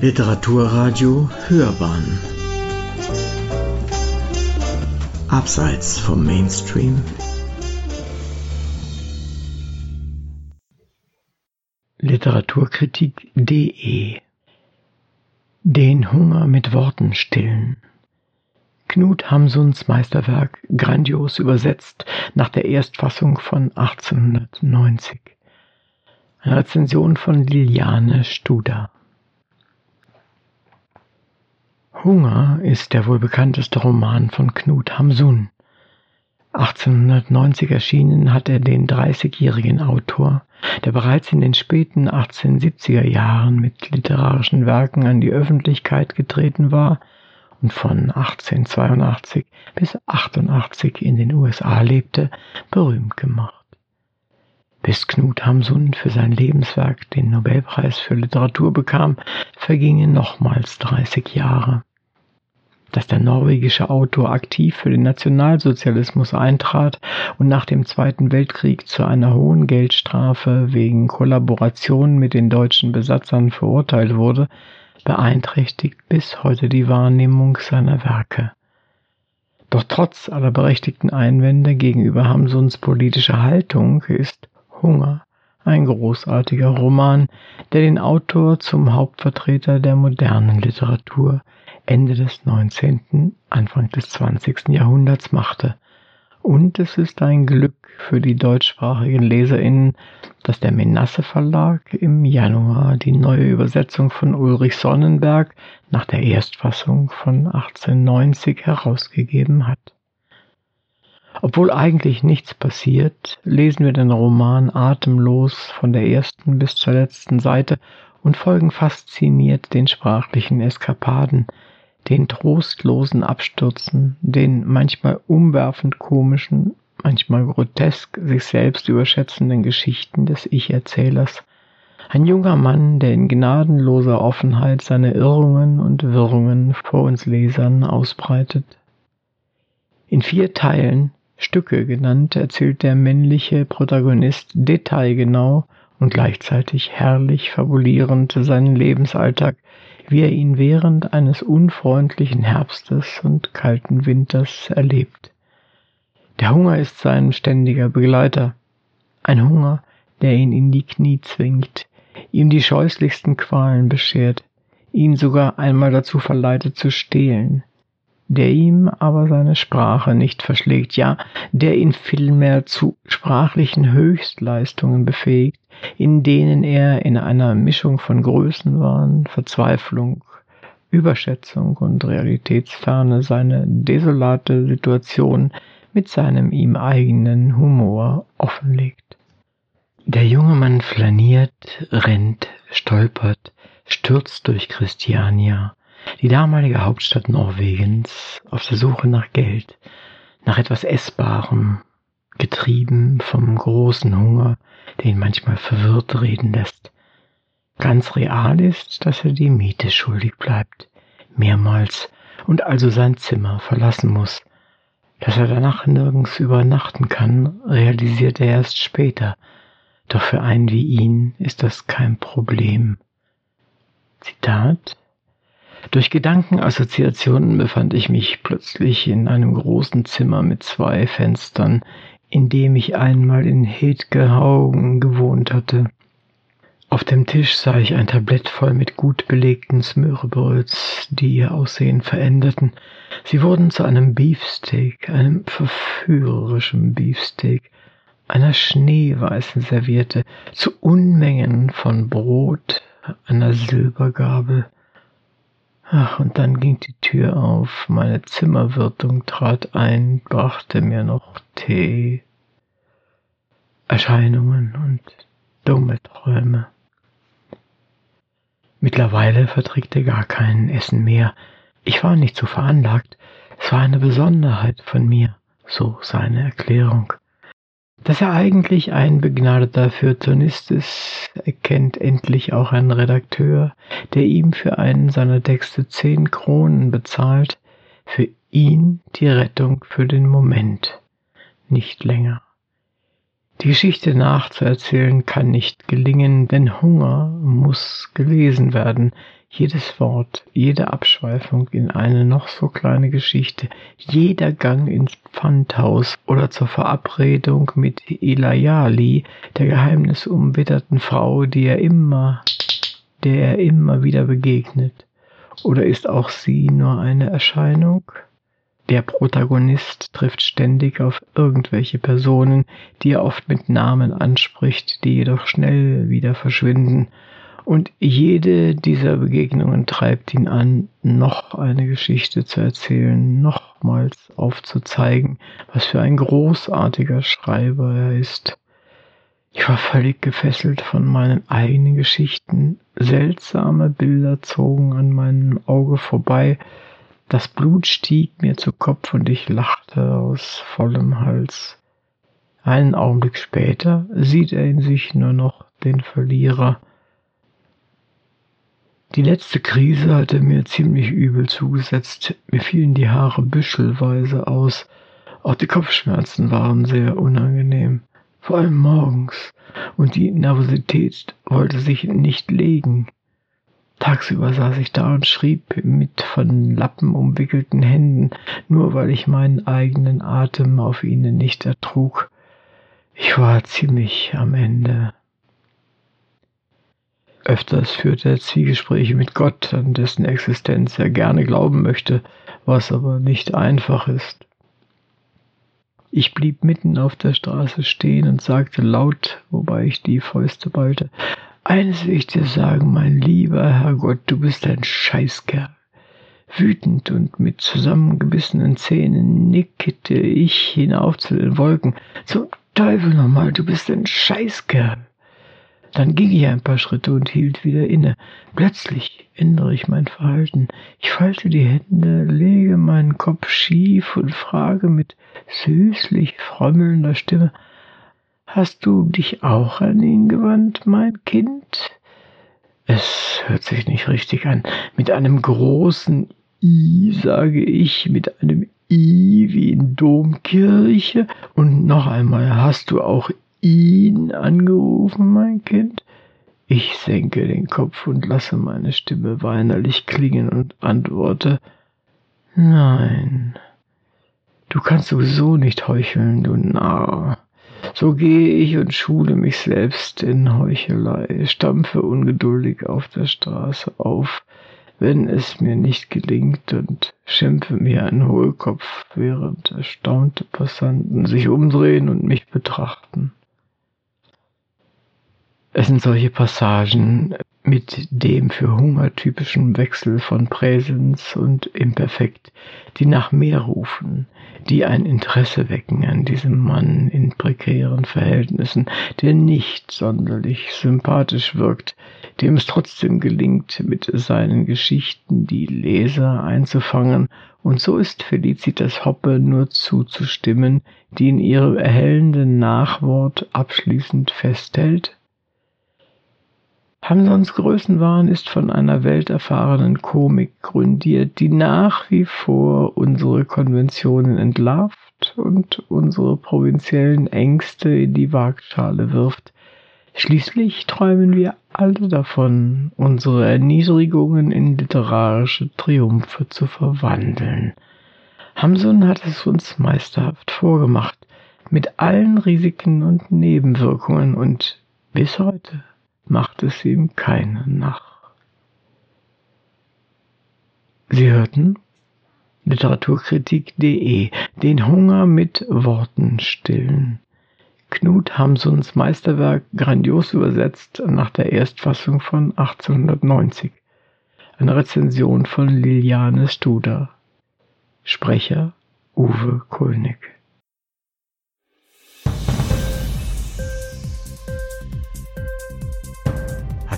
Literaturradio Hörbahn. Abseits vom Mainstream. Literaturkritik.de Den Hunger mit Worten stillen. Knut Hamsuns Meisterwerk grandios übersetzt nach der Erstfassung von 1890. Eine Rezension von Liliane Studer Hunger ist der wohl bekannteste Roman von Knut Hamsun. 1890 erschienen hat er den 30-jährigen Autor, der bereits in den späten 1870er Jahren mit literarischen Werken an die Öffentlichkeit getreten war und von 1882 bis 88 in den USA lebte, berühmt gemacht. Bis Knut Hamsun für sein Lebenswerk den Nobelpreis für Literatur bekam, vergingen nochmals 30 Jahre dass der norwegische Autor aktiv für den Nationalsozialismus eintrat und nach dem Zweiten Weltkrieg zu einer hohen Geldstrafe wegen Kollaboration mit den deutschen Besatzern verurteilt wurde, beeinträchtigt bis heute die Wahrnehmung seiner Werke. Doch trotz aller berechtigten Einwände gegenüber Hamsuns politischer Haltung ist Hunger ein großartiger Roman, der den Autor zum Hauptvertreter der modernen Literatur Ende des 19., Anfang des 20. Jahrhunderts machte. Und es ist ein Glück für die deutschsprachigen LeserInnen, dass der Menasse Verlag im Januar die neue Übersetzung von Ulrich Sonnenberg nach der Erstfassung von 1890 herausgegeben hat. Obwohl eigentlich nichts passiert, lesen wir den Roman atemlos von der ersten bis zur letzten Seite und folgen fasziniert den sprachlichen Eskapaden, den trostlosen Abstürzen, den manchmal umwerfend komischen, manchmal grotesk sich selbst überschätzenden Geschichten des Ich-Erzählers. Ein junger Mann, der in gnadenloser Offenheit seine Irrungen und Wirrungen vor uns Lesern ausbreitet. In vier Teilen, Stücke genannt, erzählt der männliche Protagonist detailgenau und gleichzeitig herrlich fabulierend seinen Lebensalltag, wie er ihn während eines unfreundlichen Herbstes und kalten Winters erlebt. Der Hunger ist sein ständiger Begleiter, ein Hunger, der ihn in die Knie zwingt, ihm die scheußlichsten Qualen beschert, ihn sogar einmal dazu verleitet zu stehlen, der ihm aber seine Sprache nicht verschlägt, ja, der ihn vielmehr zu sprachlichen Höchstleistungen befähigt, in denen er in einer Mischung von Größenwahn, Verzweiflung, Überschätzung und Realitätsferne seine desolate Situation mit seinem ihm eigenen Humor offenlegt. Der junge Mann flaniert, rennt, stolpert, stürzt durch Christiania, die damalige Hauptstadt Norwegens, auf der Suche nach Geld, nach etwas Essbarem, getrieben vom großen Hunger, den manchmal verwirrt reden lässt. Ganz real ist, dass er die Miete schuldig bleibt, mehrmals, und also sein Zimmer verlassen muss. Dass er danach nirgends übernachten kann, realisiert er erst später, doch für einen wie ihn ist das kein Problem. Zitat durch Gedankenassoziationen befand ich mich plötzlich in einem großen Zimmer mit zwei Fenstern, in dem ich einmal in Hedgehaugen gewohnt hatte. Auf dem Tisch sah ich ein Tablett voll mit gut belegten Smörrebröts, die ihr Aussehen veränderten. Sie wurden zu einem Beefsteak, einem verführerischen Beefsteak, einer schneeweißen Serviette, zu Unmengen von Brot, einer Silbergabel, Ach, und dann ging die Tür auf, meine Zimmerwirtung trat ein, brachte mir noch Tee, Erscheinungen und dumme Träume. Mittlerweile verträgt er gar kein Essen mehr. Ich war nicht so veranlagt, es war eine Besonderheit von mir, so seine Erklärung. Dass er eigentlich ein begnadeter Feuilletonist ist, erkennt endlich auch ein Redakteur, der ihm für einen seiner Texte zehn Kronen bezahlt, für ihn die Rettung für den Moment, nicht länger. Die Geschichte nachzuerzählen kann nicht gelingen, denn Hunger muss gelesen werden, Jedes Wort, jede Abschweifung in eine noch so kleine Geschichte, jeder Gang ins Pfandhaus oder zur Verabredung mit Ilayali, der geheimnisumwitterten Frau, die er immer, der er immer wieder begegnet. Oder ist auch sie nur eine Erscheinung? Der Protagonist trifft ständig auf irgendwelche Personen, die er oft mit Namen anspricht, die jedoch schnell wieder verschwinden und jede dieser Begegnungen treibt ihn an, noch eine Geschichte zu erzählen, nochmals aufzuzeigen, was für ein großartiger Schreiber er ist. Ich war völlig gefesselt von meinen eigenen Geschichten. Seltsame Bilder zogen an meinem Auge vorbei. Das Blut stieg mir zu Kopf und ich lachte aus vollem Hals. Einen Augenblick später sieht er in sich nur noch den Verlierer. Die letzte Krise hatte mir ziemlich übel zugesetzt. Mir fielen die Haare büschelweise aus. Auch die Kopfschmerzen waren sehr unangenehm. Vor allem morgens. Und die Nervosität wollte sich nicht legen. Tagsüber saß ich da und schrieb mit von Lappen umwickelten Händen, nur weil ich meinen eigenen Atem auf ihnen nicht ertrug. Ich war ziemlich am Ende. Öfters führt er Zwiegespräche mit Gott, an dessen Existenz er gerne glauben möchte, was aber nicht einfach ist. Ich blieb mitten auf der Straße stehen und sagte laut, wobei ich die Fäuste ballte, eines will ich dir sagen, mein lieber Herrgott, du bist ein Scheißkerl. Wütend und mit zusammengebissenen Zähnen nickte ich hinauf zu den Wolken. Zum Teufel nochmal, du bist ein Scheißkerl. Dann ging ich ein paar Schritte und hielt wieder inne. Plötzlich ändere ich mein Verhalten. Ich falte die Hände, lege meinen Kopf schief und frage mit süßlich frömmelnder Stimme, Hast du dich auch an ihn gewandt, mein Kind? Es hört sich nicht richtig an. Mit einem großen I sage ich, mit einem I wie in Domkirche. Und noch einmal, hast du auch ihn angerufen, mein Kind? Ich senke den Kopf und lasse meine Stimme weinerlich klingen und antworte Nein. Du kannst sowieso nicht heucheln, du Narr. So gehe ich und schule mich selbst in Heuchelei, stampfe ungeduldig auf der Straße auf, wenn es mir nicht gelingt und schimpfe mir einen Hohlkopf, während erstaunte Passanten sich umdrehen und mich betrachten. Es sind solche Passagen mit dem für Hunger typischen Wechsel von Präsens und Imperfekt, die nach mehr rufen, die ein Interesse wecken an diesem Mann in prekären Verhältnissen, der nicht sonderlich sympathisch wirkt, dem es trotzdem gelingt, mit seinen Geschichten die Leser einzufangen, und so ist Felicitas Hoppe nur zuzustimmen, die in ihrem erhellenden Nachwort abschließend festhält, Hamsons Größenwahn ist von einer welterfahrenen Komik grundiert, die nach wie vor unsere Konventionen entlarvt und unsere provinziellen Ängste in die Waagschale wirft. Schließlich träumen wir alle davon, unsere Erniedrigungen in literarische Triumphe zu verwandeln. Hamsun hat es uns meisterhaft vorgemacht, mit allen Risiken und Nebenwirkungen und bis heute macht es ihm keine nach. Sie hörten Literaturkritik.de Den Hunger mit Worten stillen. Knut Hamsuns Meisterwerk grandios übersetzt nach der Erstfassung von 1890. Eine Rezension von Liliane Studer. Sprecher Uwe Kulnig.